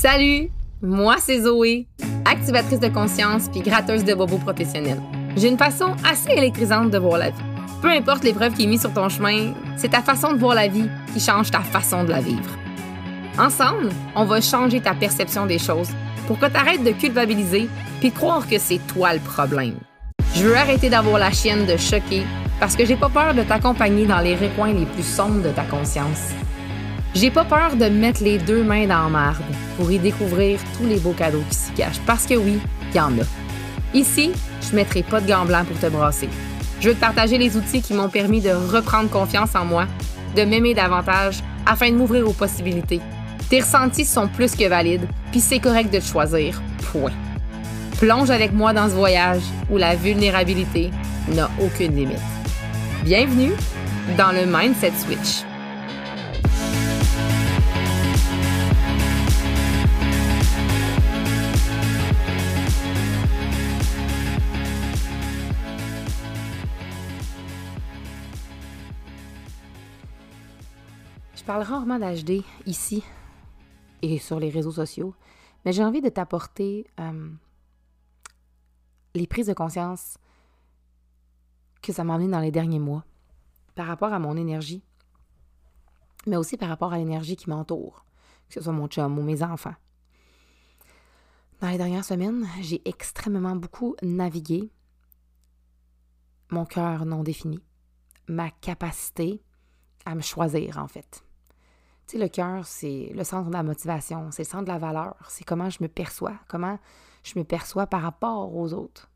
Salut, moi c'est Zoé, activatrice de conscience puis gratteuse de bobos professionnels. J'ai une façon assez électrisante de voir la vie. Peu importe l'épreuve qui est mise sur ton chemin, c'est ta façon de voir la vie qui change ta façon de la vivre. Ensemble, on va changer ta perception des choses pour que tu arrêtes de culpabiliser puis de croire que c'est toi le problème. Je veux arrêter d'avoir la chienne de choquer parce que j'ai pas peur de t'accompagner dans les recoins les plus sombres de ta conscience. J'ai pas peur de mettre les deux mains dans la marde pour y découvrir tous les beaux cadeaux qui s'y cachent parce que oui, il y en a. Ici, je mettrai pas de gants blancs pour te brasser. Je veux te partager les outils qui m'ont permis de reprendre confiance en moi, de m'aimer davantage afin de m'ouvrir aux possibilités. Tes ressentis sont plus que valides, puis c'est correct de te choisir. Point. Plonge avec moi dans ce voyage où la vulnérabilité n'a aucune limite. Bienvenue dans le Mindset Switch. Parle rarement d'HD ici et sur les réseaux sociaux, mais j'ai envie de t'apporter euh, les prises de conscience que ça m'a amené dans les derniers mois par rapport à mon énergie, mais aussi par rapport à l'énergie qui m'entoure, que ce soit mon chum ou mes enfants. Dans les dernières semaines, j'ai extrêmement beaucoup navigué mon cœur non défini, ma capacité à me choisir en fait. Le cœur, c'est le centre de la motivation, c'est le centre de la valeur, c'est comment je me perçois, comment je me perçois par rapport aux autres.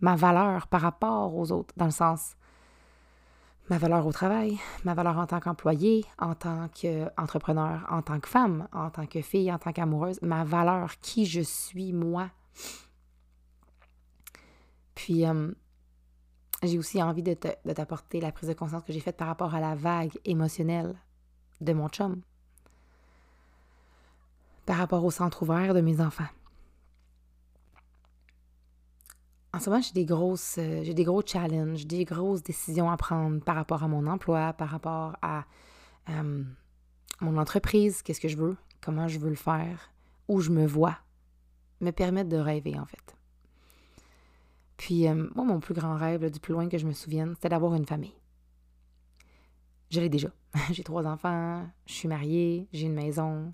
Ma valeur par rapport aux autres, dans le sens ma valeur au travail, ma valeur en tant qu'employé, en tant qu'entrepreneur, en tant que femme, en tant que fille, en tant qu'amoureuse, ma valeur, qui je suis moi. Puis, euh, j'ai aussi envie de t'apporter la prise de conscience que j'ai faite par rapport à la vague émotionnelle de mon chum, par rapport au centre ouvert de mes enfants. En ce moment, j'ai des grosses, euh, j'ai des gros challenges, des grosses décisions à prendre par rapport à mon emploi, par rapport à euh, mon entreprise, qu'est-ce que je veux, comment je veux le faire, où je me vois, me permettre de rêver en fait. Puis euh, moi, mon plus grand rêve, du plus loin que je me souvienne, c'était d'avoir une famille. Je l'ai déjà. j'ai trois enfants, je suis mariée, j'ai une maison,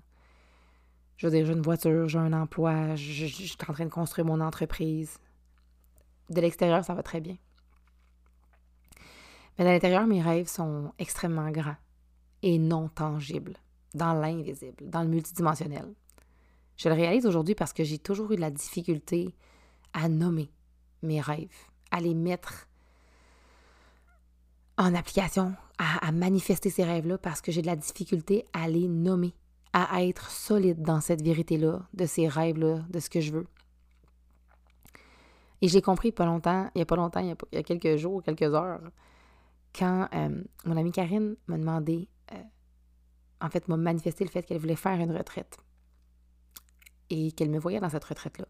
je veux j'ai une voiture, j'ai un emploi, je, je suis en train de construire mon entreprise de l'extérieur, ça va très bien. Mais de l'intérieur, mes rêves sont extrêmement grands et non tangibles, dans l'invisible, dans le multidimensionnel. Je le réalise aujourd'hui parce que j'ai toujours eu de la difficulté à nommer mes rêves, à les mettre en application, à, manifester ces rêves-là parce que j'ai de la difficulté à les nommer, à être solide dans cette vérité-là, de ces rêves-là, de ce que je veux. Et j'ai compris pas longtemps, il n'y a pas longtemps, il y a, quelques jours, quelques heures, quand euh, mon amie Karine m'a demandé, euh, en fait, m'a manifesté le fait qu'elle voulait faire une retraite et qu'elle me voyait dans cette retraite-là.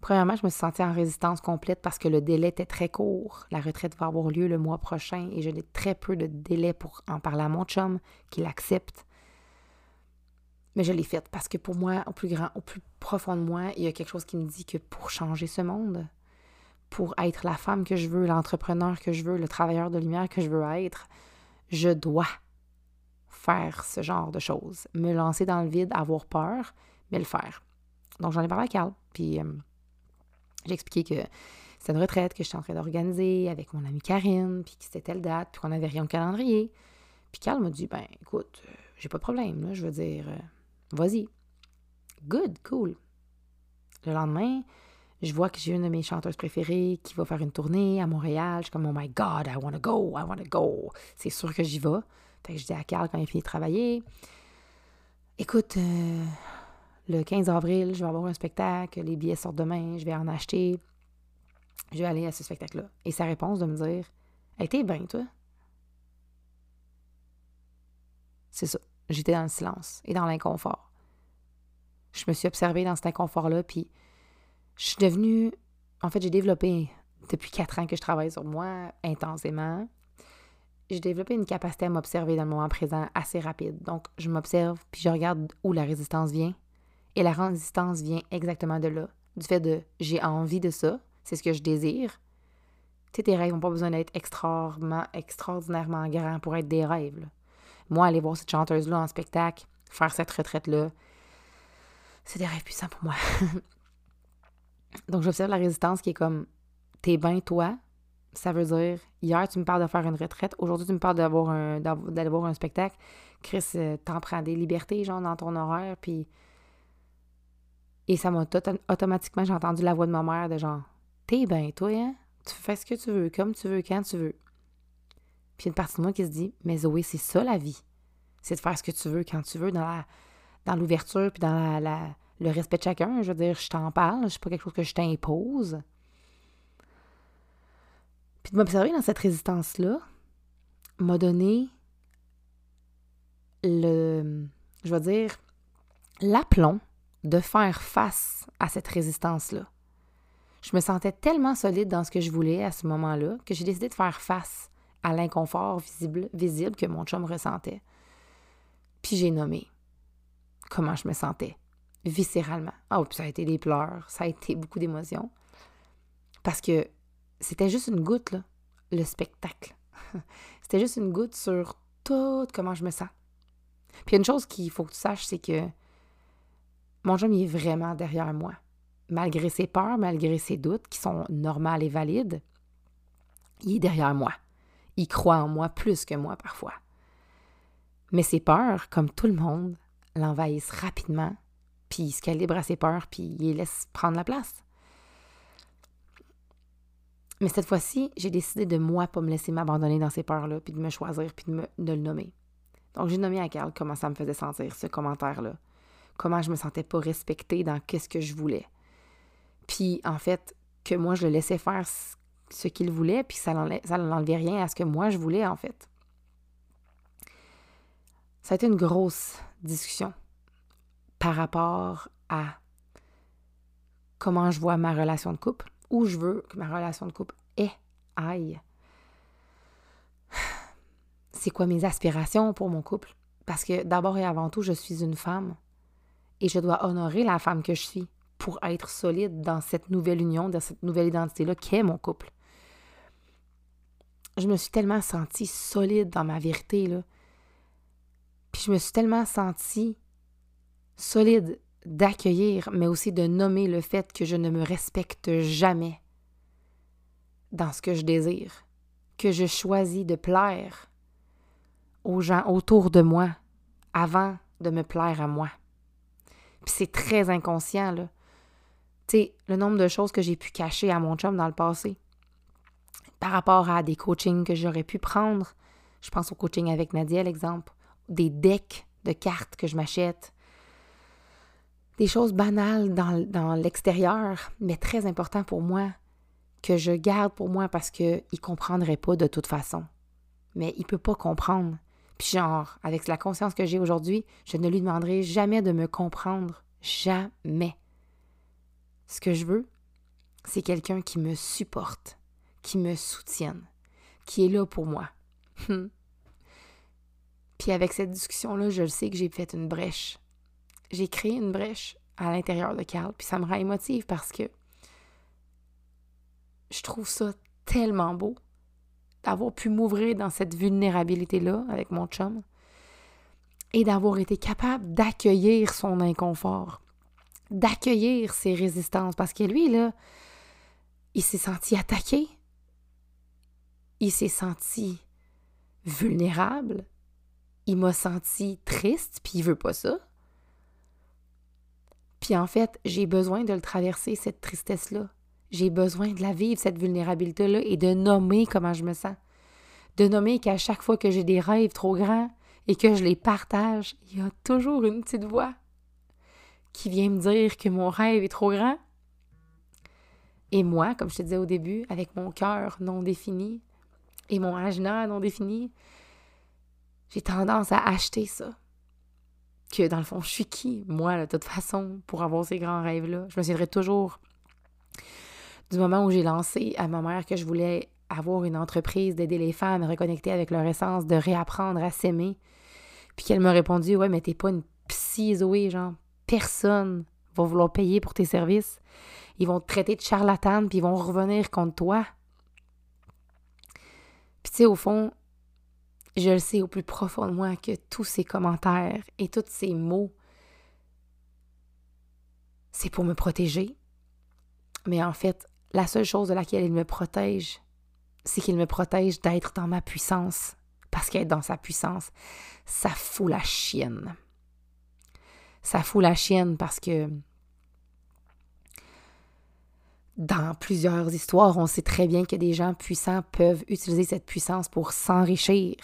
Premièrement, je me suis sentie en résistance complète parce que le délai était très court. La retraite va avoir lieu le mois prochain et je n'ai très peu de délai pour en parler à mon chum, qu'il accepte. Mais je l'ai faite parce que pour moi, au plus grand, au plus profond de moi, il y a quelque chose qui me dit que pour changer ce monde, pour être la femme que je veux, l'entrepreneur que je veux, le travailleur de lumière que je veux être, je dois faire ce genre de choses. Me lancer dans le vide, avoir peur, mais le faire. Donc j'en ai parlé à Carl, puis euh, j'ai expliqué que c'était une retraite que j'étais en train d'organiser avec mon amie Karine, puis que c'était telle date, puis qu'on n'avait rien au calendrier. Puis Carl m'a dit, ben écoute, euh, j'ai pas de problème, là, je veux dire, euh, Vas-y. Good, cool. Le lendemain, je vois que j'ai une de mes chanteuses préférées qui va faire une tournée à Montréal. Je suis comme, oh my God, I want to go, I want to go. C'est sûr que j'y vais. Fait que je dis à Carl quand il a fini de travailler, écoute, euh, le 15 avril, je vais avoir un spectacle, les billets sortent demain, je vais en acheter. Je vais aller à ce spectacle-là. Et sa réponse de me dire, hey, t'es bien, toi? C'est ça j'étais dans le silence et dans l'inconfort. Je me suis observée dans cet inconfort-là, puis je suis devenue. En fait, j'ai développé depuis quatre ans que je travaille sur moi intensément j'ai développé une capacité à m'observer dans le moment présent assez rapide. Donc, je m'observe, puis je regarde où la résistance vient. Et la résistance vient exactement de là, du fait de j'ai envie de ça, c'est ce que je désire. Tu sais, tes rêves n'ont pas besoin d'être extraordinairement, extraordinairement grands pour être des rêves. Moi, aller voir cette chanteuse-là en spectacle, faire cette retraite-là, c'est des rêves puissants pour moi. Donc, j'observe la résistance qui est comme T'es bien toi, ça veut dire hier, tu me parles de faire une retraite, aujourd'hui, tu me parles d'aller voir un spectacle. Chris, euh, t'en prends des libertés, genre, dans ton horaire, puis. Et ça m'a automatiquement, j'ai entendu la voix de ma mère de genre T'es bien toi, hein? Tu fais ce que tu veux, comme tu veux, quand tu veux. Puis une partie de moi qui se dit Mais Zoé, c'est ça la vie. C'est de faire ce que tu veux, quand tu veux, dans dans l'ouverture, puis dans la, le respect de chacun. Je veux dire, je t'en parle, c'est pas quelque chose que je t'impose. Puis de m'observer dans cette résistance-là m'a donné le, je veux dire, l'aplomb de faire face à cette résistance-là. Je me sentais tellement solide dans ce que je voulais à ce moment-là que j'ai décidé de faire face à l'inconfort visible, que mon chum ressentait. Puis j'ai nommé comment je me sentais, viscéralement. Ah, oh, puis ça a été des pleurs, ça a été beaucoup d'émotions. Parce que c'était juste une goutte, là, le spectacle. c'était juste une goutte sur tout comment je me sens. Puis une chose qu'il faut que tu saches, c'est que mon chum, il est vraiment derrière moi. Malgré ses peurs, malgré ses doutes, qui sont normales et valides, il est derrière moi. Il croit en moi plus que moi parfois. Mais ses peurs, comme tout le monde, l'envahissent rapidement, puis il se calibre à ses peurs, puis il les laisse prendre la place. Mais cette fois-ci, j'ai décidé de moi pas me laisser m'abandonner dans ces peurs-là, puis de me choisir, puis de, le nommer. Donc, j'ai nommé à Carl comment ça me faisait sentir, ce commentaire-là. Comment je me sentais pas respectée dans qu'est-ce que je voulais. Puis, en fait, que moi, je le laissais faire ce qu'il voulait, puis ça n'enlevait rien à ce que moi, je voulais, en fait. Ça a été une grosse discussion par rapport à comment je vois ma relation de couple, où je veux que ma relation de couple aille. C'est quoi mes aspirations pour mon couple? Parce que d'abord et avant tout, je suis une femme et je dois honorer la femme que je suis pour être solide dans cette nouvelle union, dans cette nouvelle identité-là qu'est mon couple. Je me suis tellement sentie solide dans ma vérité, là. Puis je me suis tellement sentie solide d'accueillir, mais aussi de nommer le fait que je ne me respecte jamais dans ce que je désire, que je choisis de plaire aux gens autour de moi avant de me plaire à moi. Puis c'est très inconscient, là. Tu sais, le nombre de choses que j'ai pu cacher à mon chum dans le passé par rapport à des coachings que j'aurais pu prendre. Je pense au coaching avec Nadia, l'exemple. Des decks de cartes que je m'achète, des choses banales dans, l'extérieur, mais très important pour moi, que je garde pour moi parce qu'il ne comprendrait pas de toute façon. Mais il ne peut pas comprendre. Puis genre, avec la conscience que j'ai aujourd'hui, je ne lui demanderai jamais de me comprendre. Jamais. Ce que je veux, c'est quelqu'un qui me supporte, qui me soutienne, qui est là pour moi. Puis avec cette discussion-là, je sais que j'ai fait une brèche j'ai créé une brèche à l'intérieur de Carl, puis ça me rend émotive parce que je trouve ça tellement beau d'avoir pu m'ouvrir dans cette vulnérabilité-là avec mon chum et d'avoir été capable d'accueillir son inconfort, d'accueillir ses résistances, parce que lui, là, il s'est senti attaqué, il s'est senti vulnérable, il m'a senti triste, puis il veut pas ça. Puis en fait, j'ai besoin de le traverser, cette tristesse-là. J'ai besoin de la vivre, cette vulnérabilité-là, et de nommer comment je me sens. De nommer qu'à chaque fois que j'ai des rêves trop grands et que je les partage, il y a toujours une petite voix qui vient me dire que mon rêve est trop grand. Et moi, comme je te disais au début, avec mon cœur non défini et mon agenda non défini, j'ai tendance à acheter ça que dans le fond, je suis qui, moi, de toute façon, pour avoir ces grands rêves-là? Je me souviendrai toujours du moment où j'ai lancé à ma mère que je voulais avoir une entreprise, d'aider les femmes à reconnecter avec leur essence, de réapprendre à s'aimer. Puis qu'elle m'a répondu Ouais, mais t'es pas une psy, Zoé, genre, personne va vouloir payer pour tes services. Ils vont te traiter de charlatane, puis ils vont revenir contre toi. Puis tu sais, au fond, je le sais au plus profond de moi que tous ces commentaires et tous ces mots, c'est pour me protéger. Mais en fait, la seule chose de laquelle il me protège, c'est qu'il me protège d'être dans ma puissance. Parce qu'être dans sa puissance, ça fout la chienne. Ça fout la chienne parce que dans plusieurs histoires, on sait très bien que des gens puissants peuvent utiliser cette puissance pour s'enrichir,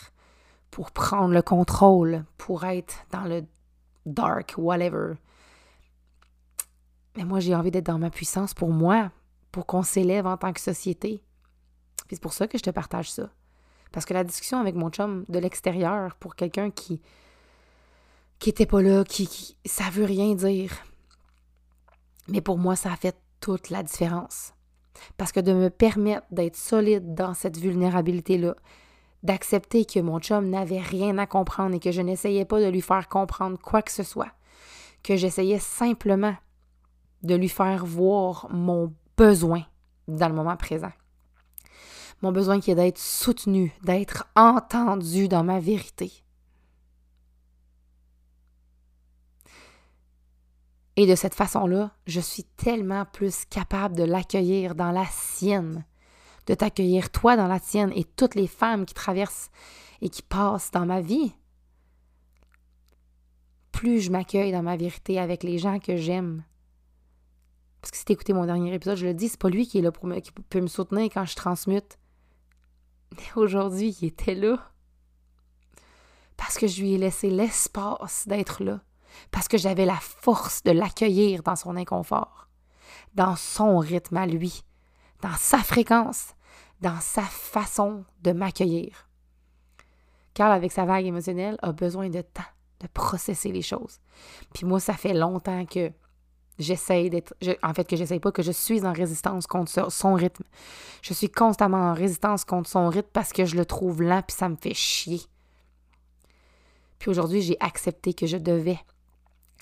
pour prendre le contrôle, pour être dans le dark, whatever. Mais moi, j'ai envie d'être dans ma puissance pour moi, pour qu'on s'élève en tant que société. c'est pour ça que je te partage ça. Parce que la discussion avec mon chum de l'extérieur, pour quelqu'un qui qui pas là, qui, qui ça veut rien dire. Mais pour moi, ça a fait toute la différence. Parce que de me permettre d'être solide dans cette vulnérabilité-là, d'accepter que mon chum n'avait rien à comprendre et que je n'essayais pas de lui faire comprendre quoi que ce soit, que j'essayais simplement de lui faire voir mon besoin dans le moment présent. Mon besoin qui est d'être soutenu, d'être entendu dans ma vérité. Et de cette façon-là, je suis tellement plus capable de l'accueillir dans la sienne, de t'accueillir toi dans la tienne et toutes les femmes qui traversent et qui passent dans ma vie. Plus je m'accueille dans ma vérité avec les gens que j'aime. Parce que si écouté mon dernier épisode, je le dis, c'est pas lui qui est là pour me, qui peut me soutenir quand je transmute. Mais aujourd'hui, il était là. Parce que je lui ai laissé l'espace d'être là parce que j'avais la force de l'accueillir dans son inconfort, dans son rythme à lui, dans sa fréquence, dans sa façon de m'accueillir. Carl, avec sa vague émotionnelle, a besoin de temps de processer les choses. Puis moi, ça fait longtemps que j'essaye d'être. en fait, que j'essaye pas, que je suis en résistance contre son rythme. Je suis constamment en résistance contre son rythme parce que je le trouve lent puis ça me fait chier. Puis aujourd'hui, j'ai accepté que je devais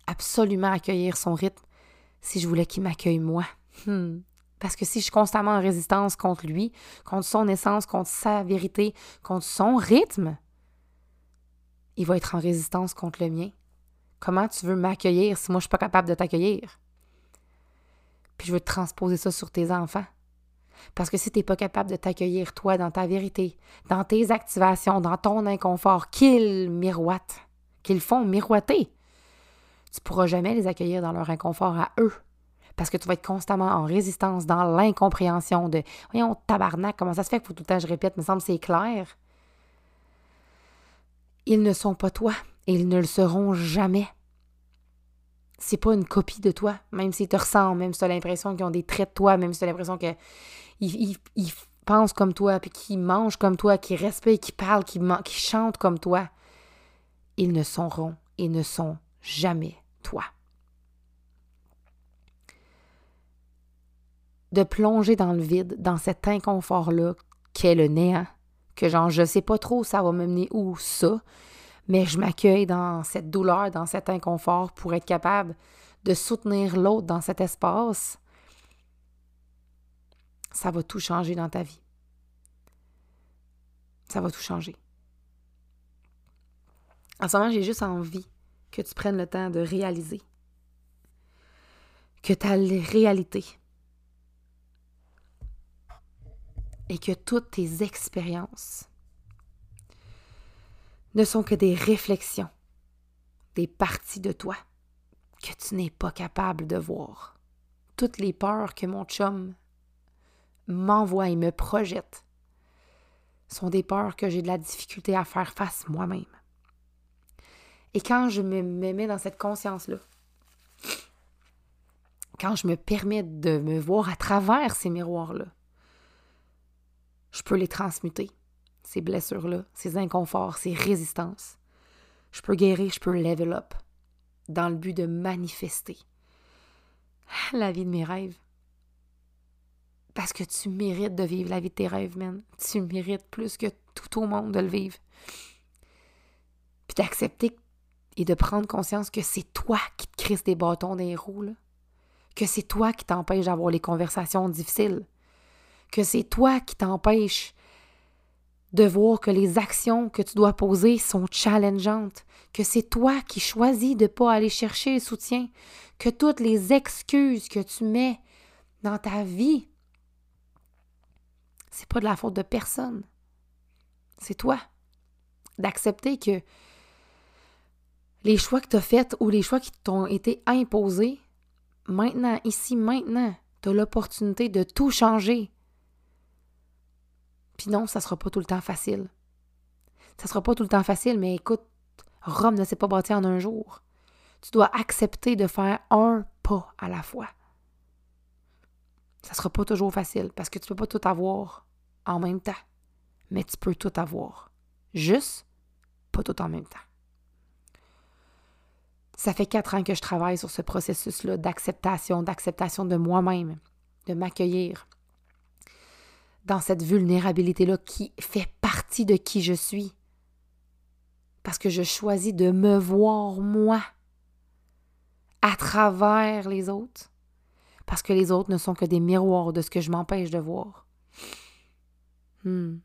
absolument accueillir son rythme si je voulais qu'il m'accueille moi. Hmm. Parce que si je suis constamment en résistance contre lui, contre son essence, contre sa vérité, contre son rythme, il va être en résistance contre le mien. Comment tu veux m'accueillir si moi je suis pas capable de t'accueillir? Puis je veux transposer ça sur tes enfants. Parce que si tu n'es pas capable de t'accueillir toi dans ta vérité, dans tes activations, dans ton inconfort, qu'ils miroitent, qu'ils font miroiter, tu ne pourras jamais les accueillir dans leur inconfort à eux. Parce que tu vas être constamment en résistance, dans l'incompréhension de Voyons, tabarnak, comment ça se fait que tout le temps je répète, me semble c'est clair. Ils ne sont pas toi et ils ne le seront jamais. C'est pas une copie de toi, même s'ils te ressemblent, même si tu as l'impression qu'ils ont des traits de toi, même si tu as l'impression qu'ils ils, pensent comme toi, puis qu'ils mangent comme toi, qu'ils respectent, qu'ils parlent, qu'ils chantent comme toi. Ils ne seront et ne sont jamais toi. De plonger dans le vide, dans cet inconfort-là qu'est le néant, que genre je sais pas trop ça va me mener où ça, mais je m'accueille dans cette douleur, dans cet inconfort pour être capable de soutenir l'autre dans cet espace, ça va tout changer dans ta vie. Ça va tout changer. En ce moment, j'ai juste envie que tu prennes le temps de réaliser que ta réalité et que toutes tes expériences ne sont que des réflexions, des parties de toi que tu n'es pas capable de voir. Toutes les peurs que mon chum m'envoie et me projette sont des peurs que j'ai de la difficulté à faire face moi-même. Et quand je me, mets dans cette conscience-là, quand je me permets de me voir à travers ces miroirs-là, je peux les transmuter, ces blessures-là, ces inconforts, ces résistances. Je peux guérir, je peux level up dans le but de manifester la vie de mes rêves. Parce que tu mérites de vivre la vie de tes rêves, man. Tu mérites plus que tout au monde de le vivre. Puis d'accepter et de prendre conscience que c'est toi qui te crises des bâtons les roues. Que c'est toi qui t'empêche d'avoir les conversations difficiles. Que c'est toi qui t'empêche de voir que les actions que tu dois poser sont challengeantes, que c'est toi qui choisis de ne pas aller chercher le soutien, que toutes les excuses que tu mets dans ta vie, c'est pas de la faute de personne. C'est toi. D'accepter que les choix que tu as faits ou les choix qui t'ont été imposés, maintenant, ici, maintenant, tu as l'opportunité de tout changer. Puis non, ça sera pas tout le temps facile. Ça sera pas tout le temps facile, mais écoute, Rome ne s'est pas bâti en un jour. Tu dois accepter de faire un pas à la fois. Ça sera pas toujours facile parce que tu peux pas tout avoir en même temps. Mais tu peux tout avoir. Juste pas tout en même temps. Ça fait quatre ans que je travaille sur ce processus-là d'acceptation, d'acceptation de moi-même, de m'accueillir dans cette vulnérabilité-là qui fait partie de qui je suis. Parce que je choisis de me voir moi à travers les autres. Parce que les autres ne sont que des miroirs de ce que je m'empêche de voir. Hmm.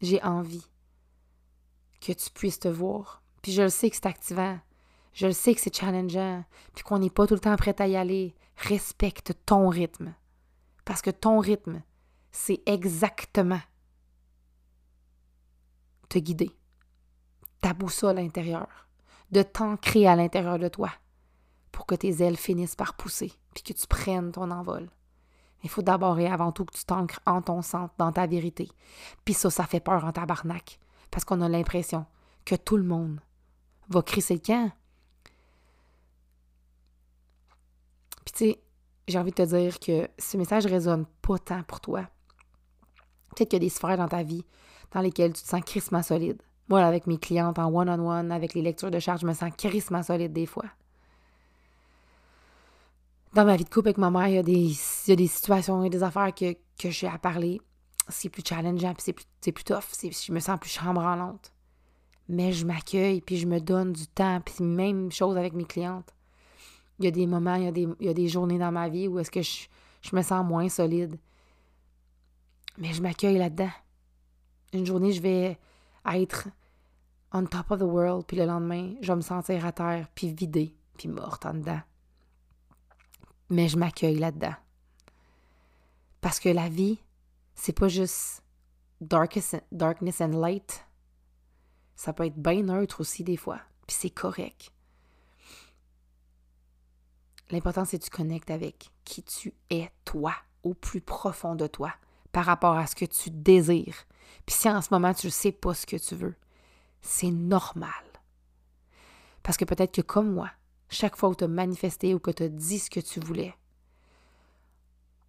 J'ai envie que tu puisses te voir. Puis je le sais que c'est activant. Je le sais que c'est challengeant. Puis qu'on n'est pas tout le temps prêt à y aller. Respecte ton rythme. Parce que ton rythme, c'est exactement te guider ta boussole intérieure, de t'ancrer à l'intérieur de toi pour que tes ailes finissent par pousser, puis que tu prennes ton envol. Il faut d'abord et avant tout que tu t'ancres en ton centre, dans ta vérité. Puis ça, ça fait peur en tabarnak, parce qu'on a l'impression que tout le monde va crisser le camp. Puis tu sais, j'ai envie de te dire que ce message résonne pas tant pour toi. Peut-être qu'il y a des sphères dans ta vie dans lesquelles tu te sens crissement solide. Moi, avec mes clientes en one-on-one, avec les lectures de charge, je me sens crissement solide des fois. Dans ma vie de couple avec ma mère, il y a des, il y a des situations affaires que, que j'ai à parler. C'est plus challengeant, puis c'est plus, plus tough. je me sens plus chambranlante. Mais je m'accueille, puis je me donne du temps. Puis même chose avec mes clientes. Il y a des moments, il y a des, journées dans ma vie où est-ce que je me sens moins solide. Mais je m'accueille là-dedans. Une journée, je vais être on top of the world, puis le lendemain, je vais me sentir à terre, puis vidée, puis morte en dedans. Mais je m'accueille là-dedans. Parce que la vie, c'est pas juste darkness and light. Ça peut être bien neutre aussi des fois, puis c'est correct. L'important, c'est que tu connectes avec qui tu es, toi, au plus profond de toi par rapport à ce que tu désires. Puis si en ce moment tu ne sais pas ce que tu veux, c'est normal. Parce que peut-être que comme moi, chaque fois où tu as manifesté ou que tu as dit ce que tu voulais,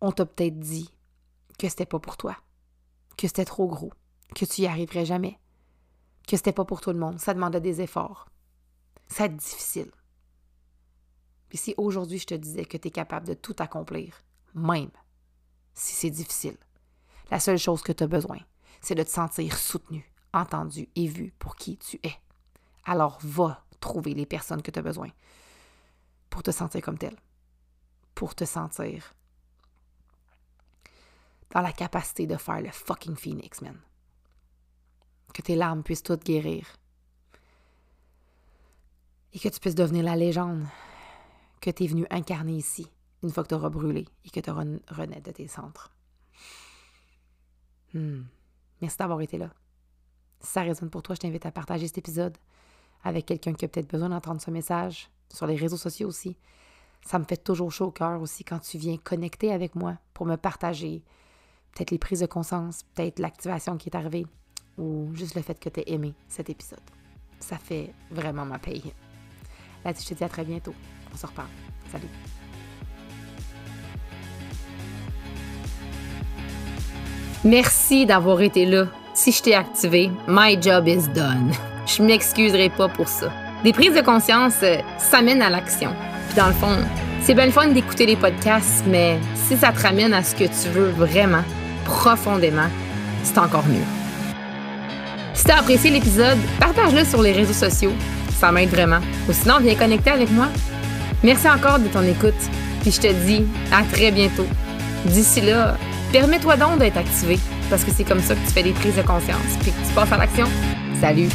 on t'a peut-être dit que c'était pas pour toi, que c'était trop gros, que tu y arriverais jamais, que c'était pas pour tout le monde, ça demandait des efforts. Ça être difficile. Puis si aujourd'hui je te disais que tu es capable de tout accomplir, même si c'est difficile, la seule chose que tu as besoin, c'est de te sentir soutenu, entendu et vu pour qui tu es. Alors va trouver les personnes que tu as besoin pour te sentir comme tel, pour te sentir dans la capacité de faire le fucking phoenix, man. Que tes larmes puissent toutes guérir. Et que tu puisses devenir la légende que tu es venu incarner ici, une fois que tu auras brûlé et que tu renais de tes centres. Hmm. Merci d'avoir été là. Si ça résonne pour toi, je t'invite à partager cet épisode avec quelqu'un qui a peut-être besoin d'entendre ce message, sur les réseaux sociaux aussi. Ça me fait toujours chaud au cœur aussi quand tu viens connecter avec moi pour me partager peut-être les prises de conscience, peut-être l'activation qui est arrivée ou juste le fait que tu aies aimé cet épisode. Ça fait vraiment ma paye. Là-dessus, je te dis à très bientôt. On se reparle. Salut. Merci d'avoir été là. Si je t'ai activé, my job is done. Je m'excuserai pas pour ça. Des prises de conscience, euh, ça mène à l'action. Puis dans le fond, C'est bien le fun d'écouter les podcasts, mais si ça te ramène à ce que tu veux vraiment, profondément, c'est encore mieux. Si tu as apprécié l'épisode, partage-le sur les réseaux sociaux. Ça m'aide vraiment. Ou sinon, viens connecter avec moi. Merci encore de ton écoute. Puis je te dis à très bientôt. D'ici là, permets-toi donc d'être activé parce que c'est comme ça que tu fais des prises de conscience puis que tu passes à l'action. Salut!